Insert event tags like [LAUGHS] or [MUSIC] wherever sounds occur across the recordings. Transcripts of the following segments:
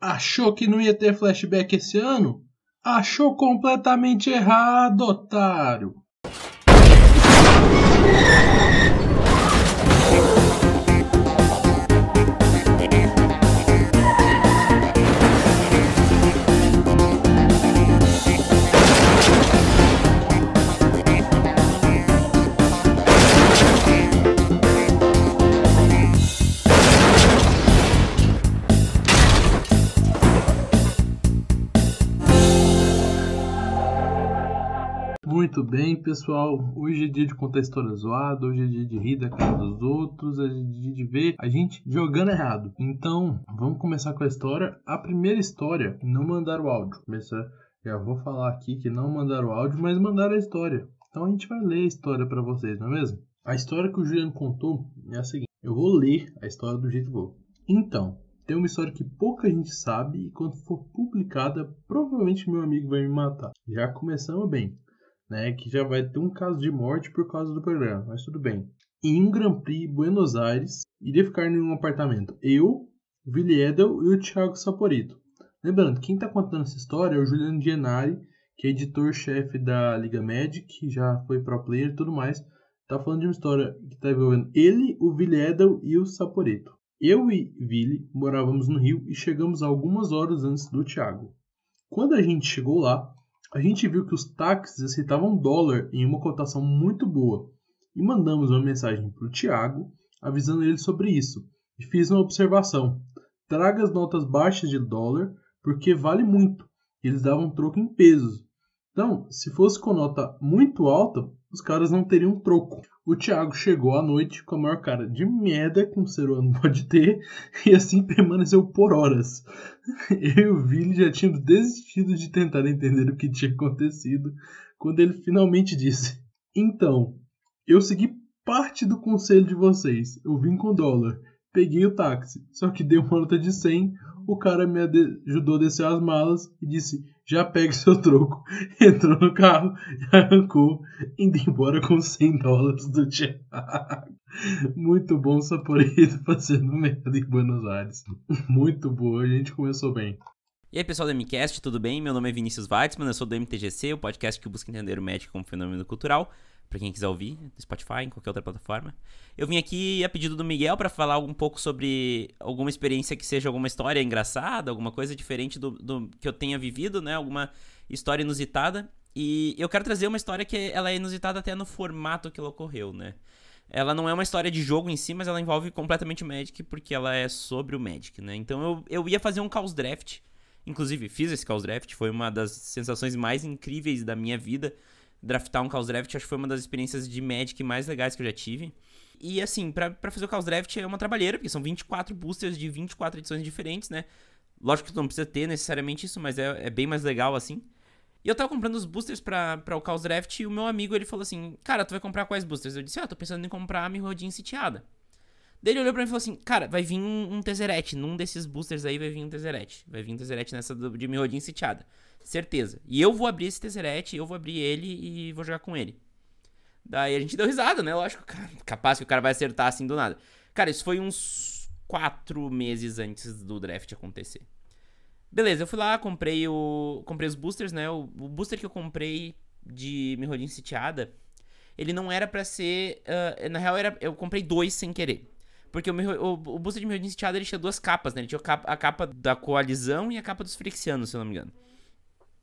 Achou que não ia ter flashback esse ano? Achou completamente errado, otário! Muito bem, pessoal. Hoje é dia de contar história zoada, hoje é dia de rir da cara dos outros, é dia de ver a gente jogando errado. Então, vamos começar com a história. A primeira história, não mandaram áudio. Começar, já vou falar aqui que não mandaram áudio, mas mandaram a história. Então a gente vai ler a história para vocês, não é mesmo? A história que o Juliano contou é a seguinte: eu vou ler a história do jeito que vou. Então, tem uma história que pouca gente sabe e quando for publicada, provavelmente meu amigo vai me matar. Já começamos bem né, que já vai ter um caso de morte por causa do programa, mas tudo bem. Em um Grand Prix Buenos Aires, iria ficar em um apartamento eu, o Willi Edel e o Thiago Saporito. Lembrando, quem está contando essa história é o Juliano Gianari, que é editor-chefe da Liga Magic, já foi pro player e tudo mais. Tá falando de uma história que está envolvendo ele, o Willi Edel e o Saporito. Eu e Willi morávamos no Rio e chegamos algumas horas antes do Thiago. Quando a gente chegou lá, a gente viu que os táxis aceitavam dólar em uma cotação muito boa e mandamos uma mensagem para o Tiago avisando ele sobre isso e fiz uma observação: traga as notas baixas de dólar porque vale muito. Eles davam troco em pesos. Então, se fosse com nota muito alta, os caras não teriam troco. O Thiago chegou à noite com a maior cara de merda que um ser humano [LAUGHS] pode ter e assim permaneceu por horas. [LAUGHS] Eu e o já tínhamos desistido de tentar entender o que tinha acontecido quando ele finalmente disse: Então, eu segui parte do conselho de vocês. Eu vim com dólar, peguei o táxi, só que dei uma nota de 100. O cara me ajudou a descer as malas e disse: já pegue seu troco, [LAUGHS] entrou no carro e arrancou, indo embora com 100 dólares do Thiago. Muito bom Saporito [LAUGHS] fazendo merda em Buenos Aires. Muito boa, a gente começou bem. E aí pessoal do MCast, tudo bem? Meu nome é Vinícius Weitzman, eu sou do MTGC, o podcast que busca entender o médico como fenômeno cultural para quem quiser ouvir, no Spotify, em qualquer outra plataforma. Eu vim aqui a pedido do Miguel para falar um pouco sobre alguma experiência que seja alguma história engraçada, alguma coisa diferente do, do, que eu tenha vivido, né? Alguma história inusitada. E eu quero trazer uma história que ela é inusitada até no formato que ela ocorreu, né? Ela não é uma história de jogo em si, mas ela envolve completamente o Magic, porque ela é sobre o Magic, né? Então eu, eu ia fazer um Chaos Draft. Inclusive, fiz esse Chaos Draft, foi uma das sensações mais incríveis da minha vida draftar um Chaos Draft, acho que foi uma das experiências de Magic mais legais que eu já tive. E assim, para fazer o Chaos Draft é uma trabalheira, porque são 24 boosters de 24 edições diferentes, né? Lógico que tu não precisa ter necessariamente isso, mas é, é bem mais legal assim. E eu tava comprando os boosters pra, o Chaos Draft e o meu amigo ele falou assim: Cara, tu vai comprar quais boosters? Eu disse: Ah, tô pensando em comprar a Mirrodin sitiada. Daí ele olhou pra mim e falou assim: Cara, vai vir um, um Tezzeret. Num desses boosters aí vai vir um Tezzeret. Vai vir um Tezzeret nessa do, de Mirrodin sitiada. Certeza. E eu vou abrir esse Tesseret, eu vou abrir ele e vou jogar com ele. Daí a gente deu risada, né? Lógico, cara, capaz que o cara vai acertar assim do nada. Cara, isso foi uns quatro meses antes do draft acontecer. Beleza, eu fui lá, comprei o. Comprei os boosters, né? O, o booster que eu comprei de Mirrodin sitiada, ele não era para ser. Uh, na real, era, eu comprei dois sem querer. Porque o, o, o booster de Mirrodin sitiada ele tinha duas capas, né? Ele tinha a capa, da coalizão e a capa dos Frixianos, se eu não me engano.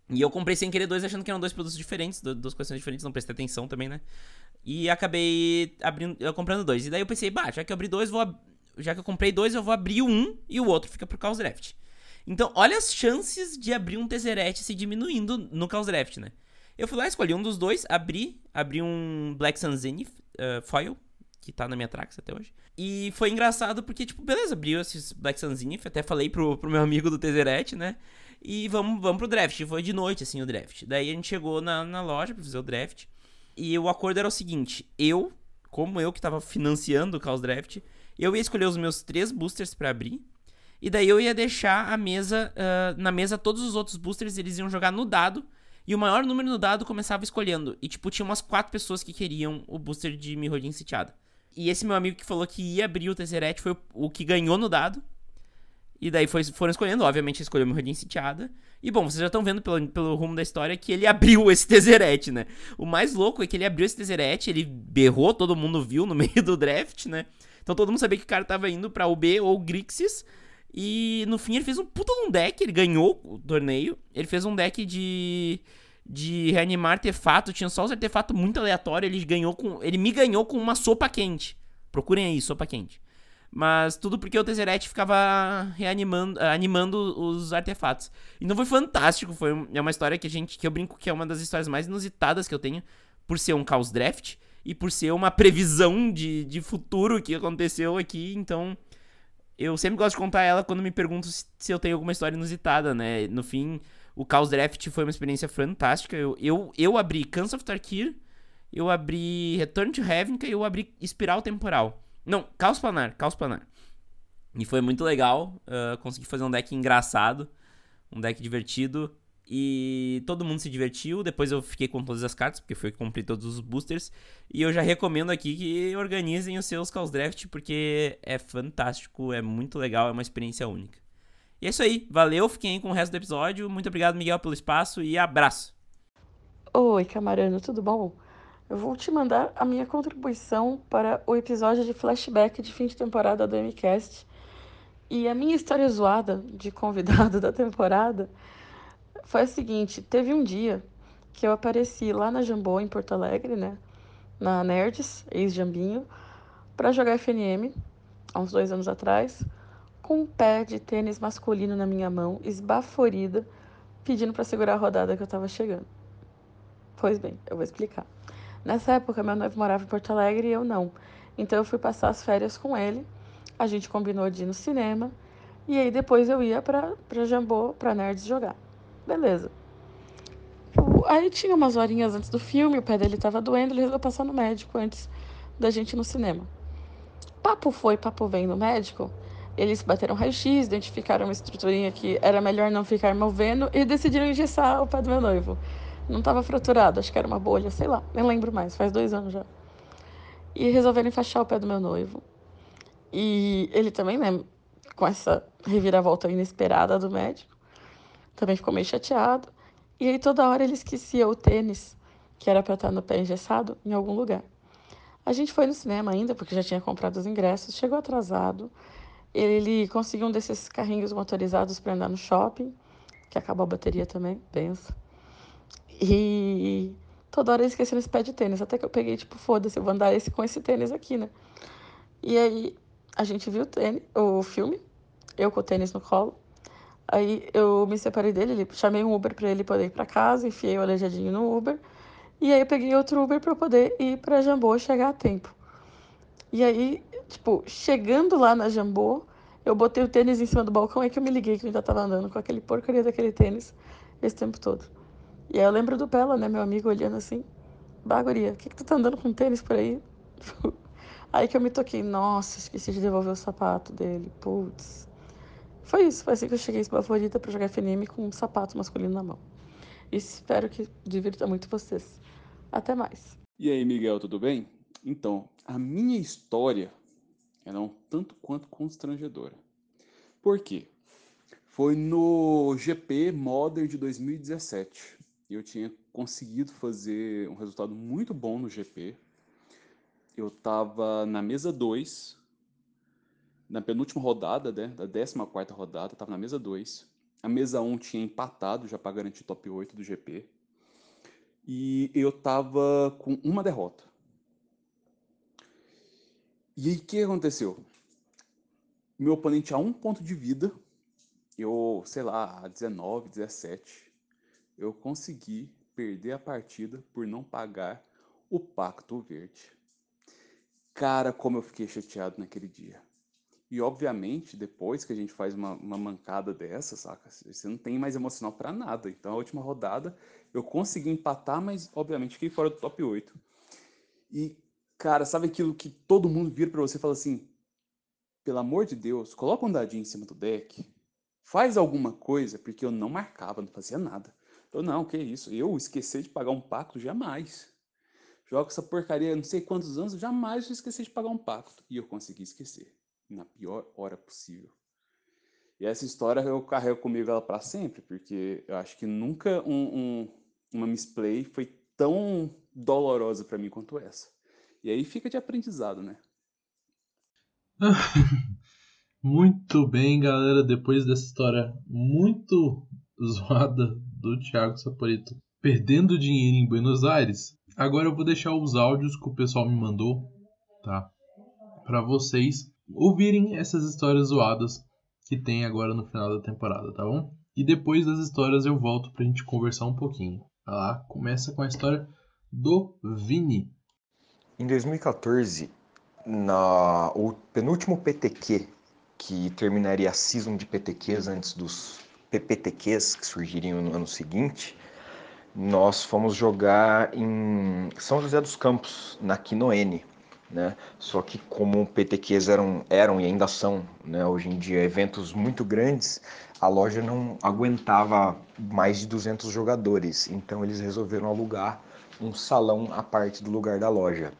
E eu comprei sem querer dois, achando que eram dois produtos diferentes, duas coisas diferentes, não prestei atenção também, né? E acabei abrindo, comprando dois. E daí eu pensei, bah, já que eu abri dois, vou já que eu comprei dois, eu vou abrir um e o outro fica pro Chaos Draft. Então, olha as chances de abrir um Tezzeret se diminuindo no Chaos Draft, né? Eu fui lá, escolhi um dos dois, abri, abri um Black Sun Zenith uh, Foil, que tá na minha Trax até hoje. E foi engraçado porque, tipo, beleza, abriu esses Black Sun Zenith, até falei pro, pro meu amigo do Tezzeret, né? E vamos, vamos pro draft. Foi de noite, assim, o draft. Daí a gente chegou na, na loja pra fazer o draft. E o acordo era o seguinte: eu, como eu que tava financiando o Chaos Draft, eu ia escolher os meus três boosters para abrir. E daí eu ia deixar a mesa. Uh, na mesa, todos os outros boosters eles iam jogar no dado. E o maior número no dado começava escolhendo. E, tipo, tinha umas quatro pessoas que queriam o booster de Mirrodin sitiada. E esse meu amigo que falou que ia abrir o Tesseret foi o, o que ganhou no dado. E daí foi, foram escolhendo, obviamente escolheu Mirrodin sitiada. E bom, vocês já estão vendo pelo, pelo rumo da história que ele [LAUGHS] abriu esse Tezzeret, né? O mais louco é que ele abriu esse Tezzeret, ele berrou, todo mundo viu no [LAUGHS] meio do draft, né? Então todo mundo sabia que o cara tava indo pra UB ou Grixis. E no fim ele fez um puta um deck, ele ganhou o torneio. Ele fez um deck de de reanimar artefato, tinha só os artefatos muito aleatórios, ele ganhou com, ele me ganhou com uma sopa quente. Procurem aí, sopa quente. Mas tudo porque o Tezzeret ficava reanimando, animando os artefatos. E não foi fantástico, foi é uma história que a gente que eu brinco que é uma das histórias mais inusitadas que eu tenho por ser um caos draft e por ser uma previsão de, de futuro que aconteceu aqui, então eu sempre gosto de contar ela quando me perguntam se, se eu tenho alguma história inusitada, né? No fim, o Chaos Draft foi uma experiência fantástica. Eu, eu, eu abri Cans of Tarkir, eu abri Return to Ravnica e eu abri Espiral Temporal. Não, Caos Planar, Caos Planar. E foi muito legal. Uh, consegui fazer um deck engraçado, um deck divertido. E todo mundo se divertiu. Depois eu fiquei com todas as cartas, porque foi que comprei todos os boosters. E eu já recomendo aqui que organizem os seus Chaos Draft, porque é fantástico, é muito legal, é uma experiência única. E é isso aí, valeu, fiquem aí com o resto do episódio. Muito obrigado, Miguel, pelo espaço e abraço. Oi, camarano, tudo bom? Eu vou te mandar a minha contribuição para o episódio de flashback de fim de temporada do MCast. E a minha história zoada de convidado [LAUGHS] da temporada foi a seguinte: teve um dia que eu apareci lá na Jambô, em Porto Alegre, né? Na Nerds, ex-Jambinho, para jogar FNM, há uns dois anos atrás, com um pé de tênis masculino na minha mão, esbaforida, pedindo para segurar a rodada que eu tava chegando. Pois bem, eu vou explicar. Nessa época, meu noivo morava em Porto Alegre e eu não. Então eu fui passar as férias com ele. A gente combinou de ir no cinema. E aí depois eu ia pra Jambô, pra Nerds jogar. Beleza. Aí tinha umas horinhas antes do filme, o pé dele tava doendo, ele resolveu passar no médico antes da gente ir no cinema. Papo foi, papo vem no médico. Eles bateram raio-x, identificaram uma estruturinha que era melhor não ficar movendo e decidiram engessar o pé do meu noivo. Não estava fraturado, acho que era uma bolha, sei lá, nem lembro mais, faz dois anos já. E resolveram enfaixar o pé do meu noivo. E ele também, né, com essa reviravolta inesperada do médico, também ficou meio chateado. E aí toda hora ele esquecia o tênis, que era para estar no pé engessado, em algum lugar. A gente foi no cinema ainda, porque já tinha comprado os ingressos, chegou atrasado. Ele conseguiu um desses carrinhos motorizados para andar no shopping, que acabou a bateria também, pensa. E toda hora esquecendo esse pé de tênis. Até que eu peguei, tipo, foda-se, eu vou andar esse, com esse tênis aqui, né? E aí a gente viu o, tênis, o filme, eu com o tênis no colo. Aí eu me separei dele, ele, chamei um Uber para ele poder ir para casa, enfiei o aleijadinho no Uber. E aí eu peguei outro Uber para poder ir para Jambô chegar a tempo. E aí, tipo, chegando lá na Jambô, eu botei o tênis em cima do balcão e que eu me liguei que eu ainda tava andando com aquele porcaria daquele tênis esse tempo todo. E aí eu lembro do Bela, né, meu amigo, olhando assim, Baguria, o que, que tu tá andando com tênis por aí? [LAUGHS] aí que eu me toquei, nossa, esqueci de devolver o sapato dele, putz. Foi isso, foi assim que eu cheguei esbaforida para jogar FNM com um sapato masculino na mão. Espero que divirta muito vocês. Até mais. E aí, Miguel, tudo bem? Então, a minha história era um tanto quanto constrangedora. Por quê? Foi no GP Modern de 2017 eu tinha conseguido fazer um resultado muito bom no GP. Eu estava na mesa 2, na penúltima rodada, né, da 14 rodada, estava na mesa 2. A mesa 1 um tinha empatado já para garantir top 8 do GP. E eu estava com uma derrota. E aí o que aconteceu? Meu oponente a um ponto de vida, eu, sei lá, a 19, 17, eu consegui perder a partida por não pagar o Pacto Verde. Cara, como eu fiquei chateado naquele dia. E obviamente, depois que a gente faz uma, uma mancada dessa, saca? Você não tem mais emocional para nada. Então, a última rodada eu consegui empatar, mas obviamente fiquei fora do top 8. E, cara, sabe aquilo que todo mundo vira para você e fala assim: pelo amor de Deus, coloca um dadinho em cima do deck, faz alguma coisa, porque eu não marcava, não fazia nada. Eu, não, que isso? Eu esquecer de pagar um pacto? Jamais. Jogo essa porcaria não sei quantos anos, jamais eu esqueci de pagar um pacto. E eu consegui esquecer. Na pior hora possível. E essa história eu carrego comigo ela para sempre, porque eu acho que nunca um, um, uma misplay foi tão dolorosa para mim quanto essa. E aí fica de aprendizado, né? [LAUGHS] muito bem, galera. Depois dessa história muito zoada do Thiago Saporito perdendo dinheiro em Buenos Aires, agora eu vou deixar os áudios que o pessoal me mandou, tá? Para vocês ouvirem essas histórias zoadas que tem agora no final da temporada, tá bom? E depois das histórias eu volto pra gente conversar um pouquinho. Vai lá, começa com a história do Vini. Em 2014, na, o penúltimo PTQ, que terminaria a season de PTQs antes dos PPTQs que surgiriam no ano seguinte, nós fomos jogar em São José dos Campos, na Quinoene, né? Só que como PTQs eram, eram e ainda são, né, hoje em dia, eventos muito grandes, a loja não aguentava mais de 200 jogadores, então eles resolveram alugar um salão à parte do lugar da loja.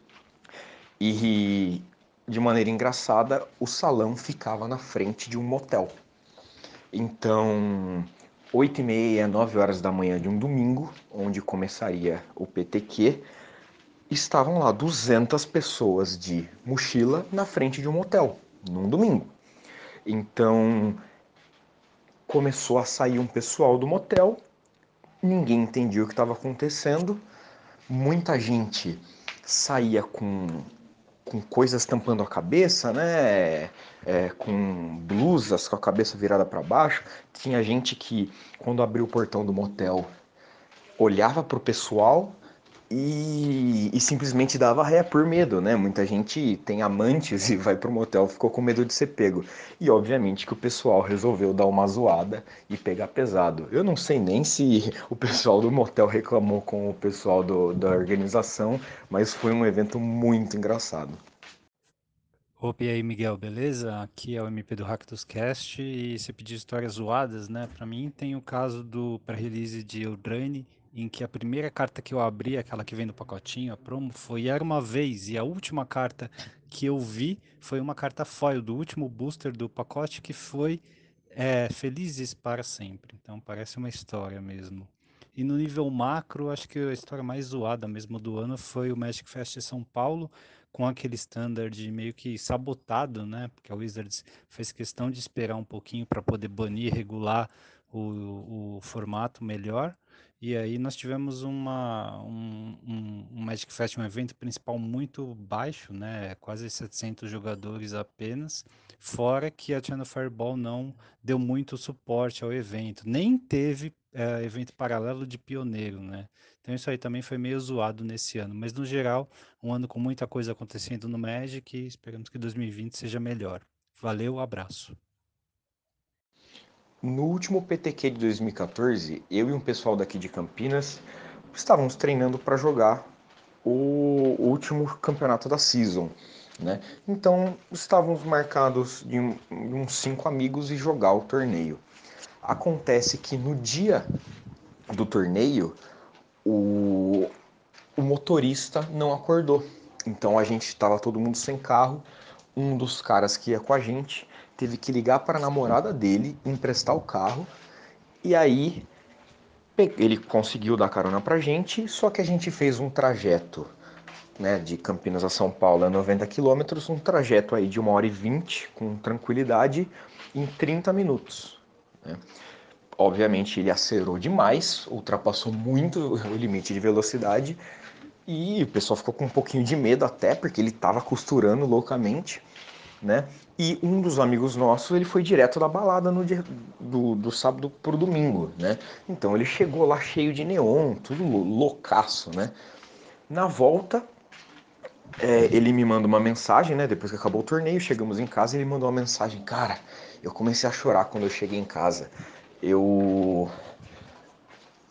E de maneira engraçada, o salão ficava na frente de um motel. Então, 8 e meia, 9 horas da manhã de um domingo, onde começaria o PTQ, estavam lá 200 pessoas de mochila na frente de um motel, num domingo. Então começou a sair um pessoal do motel, ninguém entendia o que estava acontecendo, muita gente saía com, com coisas tampando a cabeça, né? É, com blusas com a cabeça virada para baixo. Tinha gente que, quando abriu o portão do motel, olhava para o pessoal e, e, simplesmente dava ré por medo, né? Muita gente tem amantes [LAUGHS] e vai pro motel, ficou com medo de ser pego. E obviamente que o pessoal resolveu dar uma zoada e pegar pesado. Eu não sei nem se [LAUGHS] o pessoal do motel reclamou com o pessoal do, da organização, mas foi um evento muito engraçado. Opa, e aí, Miguel, beleza? Aqui é o MP do Hack dos Cast e você pediu histórias zoadas, né? Para mim tem o caso do pré-release de Eldraine em que a primeira carta que eu abri, aquela que vem no pacotinho, a promo, foi Era Uma Vez, e a última carta que eu vi foi uma carta foil do último booster do pacote, que foi é, Felizes para Sempre. Então parece uma história mesmo. E no nível macro, acho que a história mais zoada mesmo do ano foi o Magic Fest São Paulo, com aquele standard meio que sabotado, né? Porque a Wizards fez questão de esperar um pouquinho para poder banir, regular o, o formato melhor. E aí nós tivemos uma, um, um, um, Magic Fest, um evento principal muito baixo, né? Quase 700 jogadores apenas. Fora que a China Fireball não deu muito suporte ao evento, nem teve é, evento paralelo de pioneiro, né? Então isso aí também foi meio zoado nesse ano. Mas no geral, um ano com muita coisa acontecendo no Magic e esperamos que 2020 seja melhor. Valeu, abraço. No último PTQ de 2014, eu e um pessoal daqui de Campinas estávamos treinando para jogar o último campeonato da season. Né? Então estávamos marcados de, uns cinco amigos e jogar o torneio. Acontece que no dia do torneio o, o motorista não acordou. Então a gente estava todo mundo sem carro. Um dos caras que ia com a gente teve que ligar para a namorada dele, emprestar o carro, e aí ele conseguiu dar carona pra gente, só que a gente fez um trajeto né, de Campinas a São Paulo a 90 quilômetros, um trajeto aí de 1 hora e 20 com tranquilidade em 30 minutos. Né? Obviamente ele acelerou demais, ultrapassou muito o limite de velocidade e o pessoal ficou com um pouquinho de medo até, porque ele estava costurando loucamente né? E um dos amigos nossos, ele foi direto da balada no dia, do, do sábado pro domingo, né? Então ele chegou lá cheio de neon, tudo loucaço, né? Na volta, é, ele me manda uma mensagem, né? Depois que acabou o torneio, chegamos em casa, ele mandou uma mensagem, cara, eu comecei a chorar quando eu cheguei em casa. Eu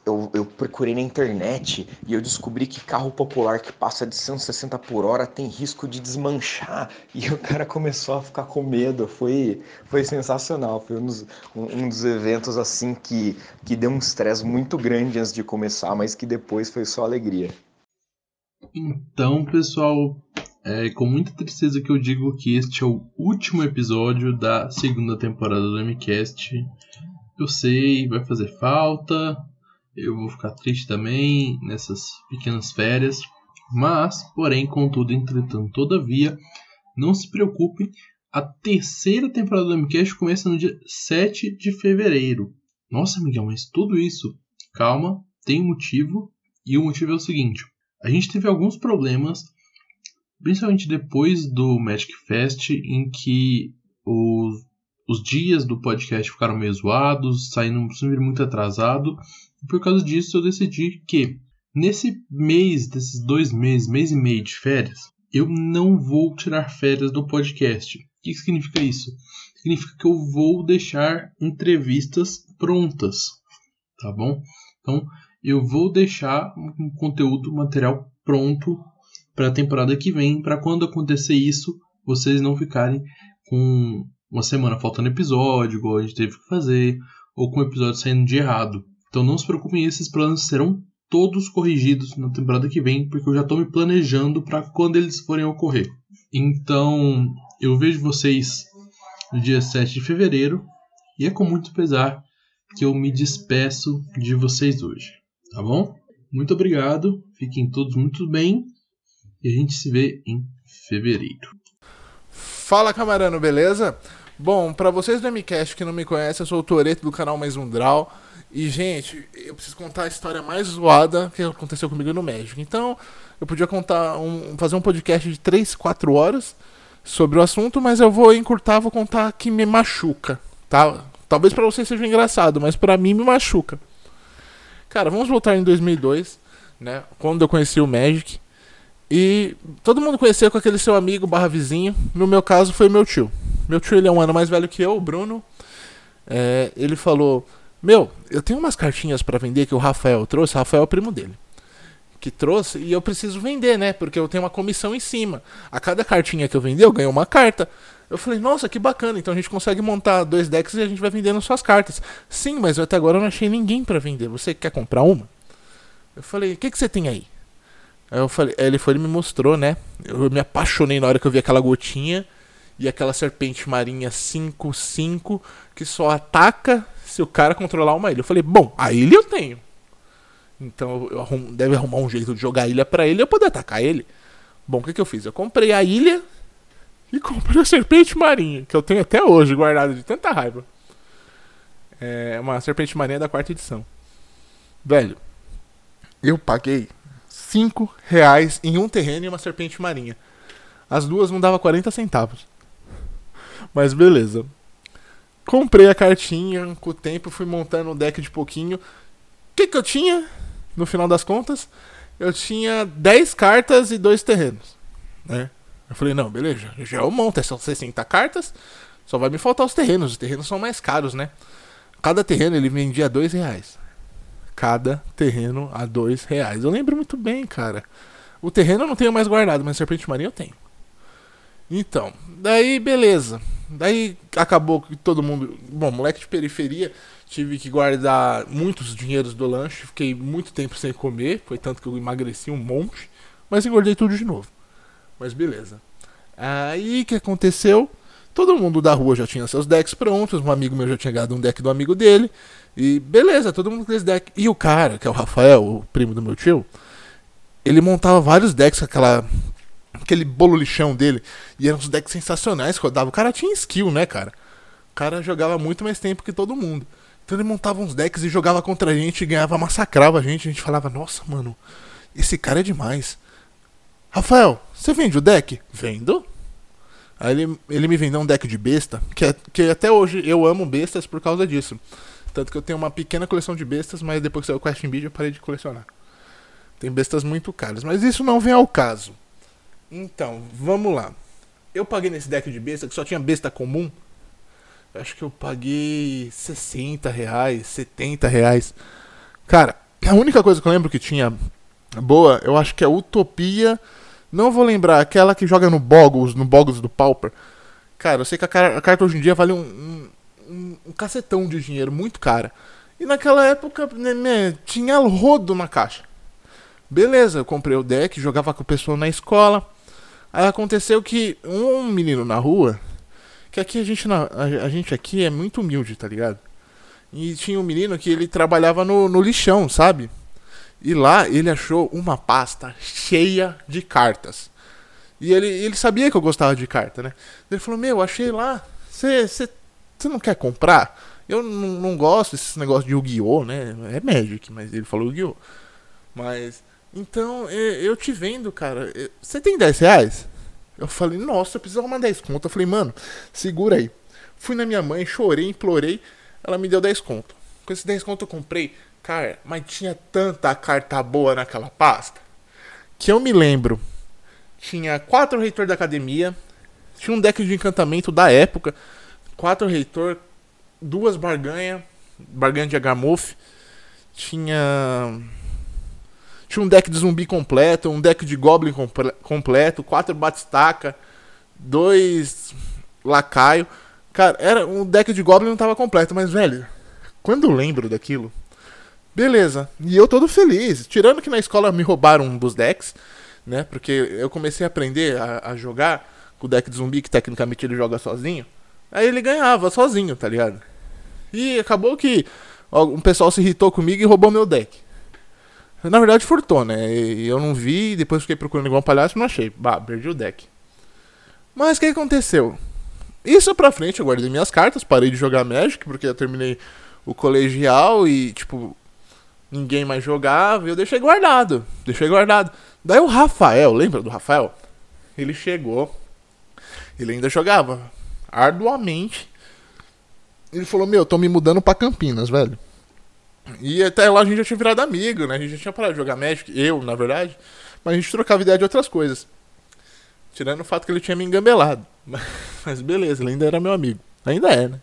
eu, eu, procurei na internet e eu descobri que carro popular que passa de 160 por hora tem risco de desmanchar. E o cara começou a ficar com medo. Foi, foi sensacional. Foi um dos, um, um dos eventos assim que, que deu um estresse muito grande antes de começar, mas que depois foi só alegria. Então, pessoal, é com muita tristeza que eu digo que este é o último episódio da segunda temporada do MCast. Eu sei, vai fazer falta, eu vou ficar triste também nessas pequenas férias, mas, porém, contudo, entretanto, todavia, não se preocupem, a terceira temporada do MCast começa no dia 7 de fevereiro. Nossa, Miguel, mas tudo isso? Calma, tem um motivo, e o motivo é o seguinte: a gente teve alguns problemas, principalmente depois do Magic Fest, em que os, os dias do podcast ficaram meio zoados, saindo sempre muito atrasado. E por causa disso, eu decidi que nesse mês, desses dois meses, mês e meio de férias, eu não vou tirar férias do podcast. O que significa isso? Significa que eu vou deixar entrevistas prontas, tá bom? Então, eu vou deixar um conteúdo, material pronto para a temporada que vem, para quando acontecer isso, vocês não ficarem com uma semana faltando episódio, igual a gente teve que fazer, ou com o episódio saindo de errado. Então não se preocupem, esses planos serão todos corrigidos na temporada que vem, porque eu já estou me planejando para quando eles forem ocorrer. Então, eu vejo vocês no dia 7 de fevereiro e é com muito pesar que eu me despeço de vocês hoje, tá bom? Muito obrigado, fiquem todos muito bem e a gente se vê em fevereiro. Fala camarano, beleza? Bom, para vocês do MCast que não me conhecem, eu sou o Toreto do canal Mais Um Draw. E, gente, eu preciso contar a história mais zoada que aconteceu comigo no México. Então, eu podia contar um, fazer um podcast de 3, 4 horas sobre o assunto, mas eu vou encurtar, vou contar que me machuca, tá? Talvez para vocês seja engraçado, mas para mim me machuca. Cara, vamos voltar em 2002, né? Quando eu conheci o Magic. E todo mundo conhecia com aquele seu amigo barra vizinho. No meu caso foi meu tio. Meu tio ele é um ano mais velho que eu, o Bruno. É, ele falou: Meu, eu tenho umas cartinhas para vender que o Rafael trouxe. Rafael é o primo dele. Que trouxe e eu preciso vender, né? Porque eu tenho uma comissão em cima. A cada cartinha que eu vender, eu ganho uma carta. Eu falei, nossa, que bacana. Então a gente consegue montar dois decks e a gente vai vendendo suas cartas. Sim, mas até agora eu não achei ninguém para vender. Você quer comprar uma? Eu falei, o que, que você tem aí? Aí eu falei, ele foi e me mostrou, né? Eu me apaixonei na hora que eu vi aquela gotinha e aquela serpente marinha 5-5 que só ataca se o cara controlar uma ilha. Eu falei, bom, a ilha eu tenho. Então eu arrumo, deve arrumar um jeito de jogar a ilha pra ele e eu poder atacar ele. Bom, o que, que eu fiz? Eu comprei a ilha e comprei a serpente marinha, que eu tenho até hoje guardada de tanta raiva. É uma serpente marinha da quarta edição. Velho, eu paguei 5 reais em um terreno e uma serpente marinha. As duas não dava 40 centavos. Mas beleza. Comprei a cartinha, com o tempo fui montando um deck de pouquinho. O que, que eu tinha? No final das contas, eu tinha 10 cartas e dois terrenos. Né? Eu falei, não, beleza, já eu monto, são 60 cartas, só vai me faltar os terrenos. Os terrenos são mais caros, né? Cada terreno ele vendia 2 reais cada terreno a dois reais. Eu lembro muito bem, cara. O terreno eu não tenho mais guardado, mas serpente marinha eu tenho. Então, daí beleza. Daí acabou que todo mundo. Bom, moleque de periferia, tive que guardar muitos dinheiros do lanche. Fiquei muito tempo sem comer. Foi tanto que eu emagreci um monte. Mas engordei tudo de novo. Mas beleza. Aí que aconteceu? Todo mundo da rua já tinha seus decks prontos. Um amigo meu já tinha ganhado um deck do amigo dele. E beleza, todo mundo com esse deck. E o cara, que é o Rafael, o primo do meu tio, ele montava vários decks com aquela. Aquele bolo lixão dele. E eram uns decks sensacionais que rodava. O cara tinha skill, né, cara? O cara jogava muito mais tempo que todo mundo. Então ele montava uns decks e jogava contra a gente e ganhava, massacrava a gente. A gente falava, nossa, mano, esse cara é demais. Rafael, você vende o deck? Vendo. Aí ele, ele me vendeu um deck de besta, que, é, que até hoje eu amo bestas por causa disso. Tanto que eu tenho uma pequena coleção de bestas, mas depois que saiu o Question Beat eu parei de colecionar. Tem bestas muito caras, mas isso não vem ao caso. Então, vamos lá. Eu paguei nesse deck de besta, que só tinha besta comum. Acho que eu paguei 60 reais, 70 reais. Cara, a única coisa que eu lembro que tinha boa, eu acho que é Utopia. Não vou lembrar, aquela que joga no Boggles, no Boggles do Pauper. Cara, eu sei que a, carta hoje em dia vale um, um um, um cacetão de dinheiro, muito cara. E naquela época né, né, tinha rodo na caixa. Beleza, eu comprei o deck, jogava com o pessoal na escola. Aí aconteceu que um menino na rua, que aqui a gente, na, a, a gente aqui é muito humilde, tá ligado? E tinha um menino que ele trabalhava no, no lixão, sabe? E lá ele achou uma pasta cheia de cartas. E ele, ele sabia que eu gostava de carta, né? Ele falou: Meu, achei lá. Você não quer comprar? Eu não, gosto desse negócio de Yu-Gi-Oh, né? É Magic, mas ele falou Yu-Gi-Oh! Mas. Então, eu te vendo, cara. Você tem 10 reais? Eu falei, nossa, eu preciso arrumar 10 conto. Eu falei, mano, segura aí. Fui na minha mãe, chorei, implorei. Ela me deu 10 conto. Com esses 10 conto eu comprei. Cara, mas tinha tanta carta boa naquela pasta. Que eu me lembro. Tinha quatro reitor da academia. Tinha um deck de encantamento da época. Quatro reitor. Duas barganha. Barganha de Agamuf. Tinha tinha um deck de zumbi completo, um deck de goblin comple completo, quatro batistaca, dois lacaio. Cara, era um deck de goblin não tava completo, mas velho, quando eu lembro daquilo, beleza. E eu todo feliz, tirando que na escola me roubaram um dos decks, né? Porque eu comecei a aprender a, a jogar com o deck de zumbi que tecnicamente ele joga sozinho. Aí ele ganhava sozinho, tá ligado? E acabou que um pessoal se irritou comigo e roubou meu deck. Na verdade, furtou, né? Eu não vi, depois fiquei procurando igual um palhaço e não achei. Bah, perdi o deck. Mas o que aconteceu? Isso pra frente, eu guardei minhas cartas, parei de jogar Magic, porque eu terminei o colegial e, tipo, ninguém mais jogava, e eu deixei guardado. Deixei guardado. Daí o Rafael, lembra do Rafael? Ele chegou, ele ainda jogava arduamente. Ele falou: Meu, tô me mudando pra Campinas, velho. E até lá a gente já tinha virado amigo, né? A gente já tinha parado de jogar Magic, eu, na verdade. Mas a gente trocava ideia de outras coisas. Tirando o fato que ele tinha me engambelado. [LAUGHS] Mas beleza, ele ainda era meu amigo. Ainda é, né?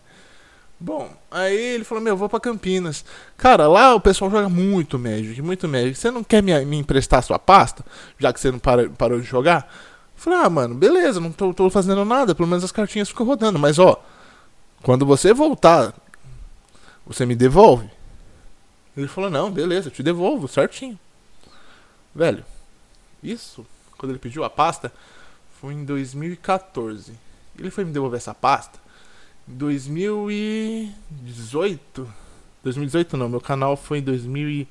Bom, aí ele falou, meu, eu vou pra Campinas. Cara, lá o pessoal joga muito Magic, muito Magic. Você não quer me, me emprestar sua pasta? Já que você não para, parou de jogar? Eu falei, ah, mano, beleza, não tô, tô fazendo nada. Pelo menos as cartinhas ficam rodando. Mas, ó, quando você voltar, você me devolve. Ele falou: Não, beleza, eu te devolvo certinho. Velho, isso, quando ele pediu a pasta, foi em 2014. Ele foi me devolver essa pasta em 2018. 2018 não, meu canal foi em 2000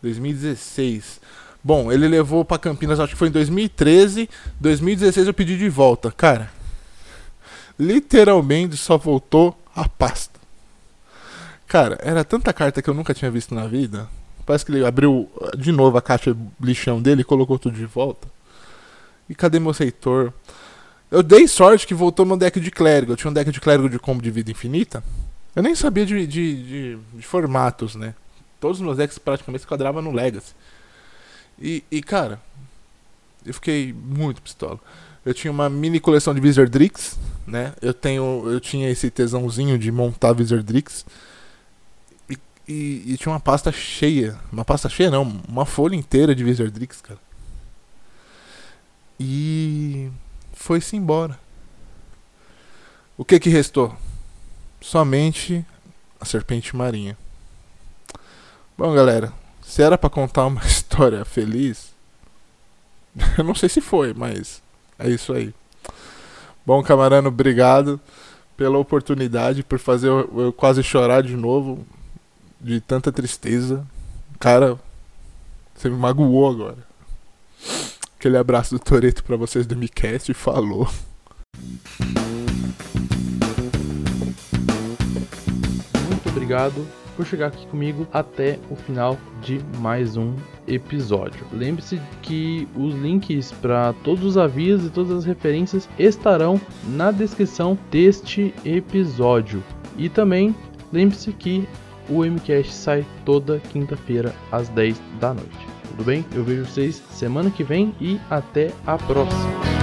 2016. Bom, ele levou para Campinas, acho que foi em 2013. 2016 eu pedi de volta. Cara, literalmente só voltou a pasta. Cara, era tanta carta que eu nunca tinha visto na vida. Parece que ele abriu de novo a caixa lixão dele e colocou tudo de volta. E cadê meu Seitor? Eu dei sorte que voltou meu deck de clérigo. Eu tinha um deck de clérigo de combo de vida infinita. Eu nem sabia de, de, de, de formatos, né? Todos os meus decks praticamente se quadravam no Legacy. E, e, cara, eu fiquei muito pistola. Eu tinha uma mini coleção de Wizardrix, né? Eu tenho, eu tinha esse tesãozinho de montar Wizardrix. E, e, tinha uma pasta cheia. Uma pasta cheia não, uma folha inteira de Wizardrix, cara. E foi-se embora. O que que restou? Somente a serpente marinha. Bom, galera, se era para contar uma [LAUGHS] história feliz, [LAUGHS] eu não sei se foi, mas é isso aí. Bom, camarano, obrigado pela oportunidade, por fazer eu, eu quase chorar de novo de tanta tristeza. Cara, você me magoou agora. Aquele abraço do Toreto para vocês do Micast falou. Muito obrigado por chegar aqui comigo até o final de mais um episódio. Lembre-se que os links para todos os avisos e todas as referências estarão na descrição deste episódio. E também lembre-se que o MCast sai toda quinta-feira às 10 da noite. Tudo bem? Eu vejo vocês semana que vem e até a próxima.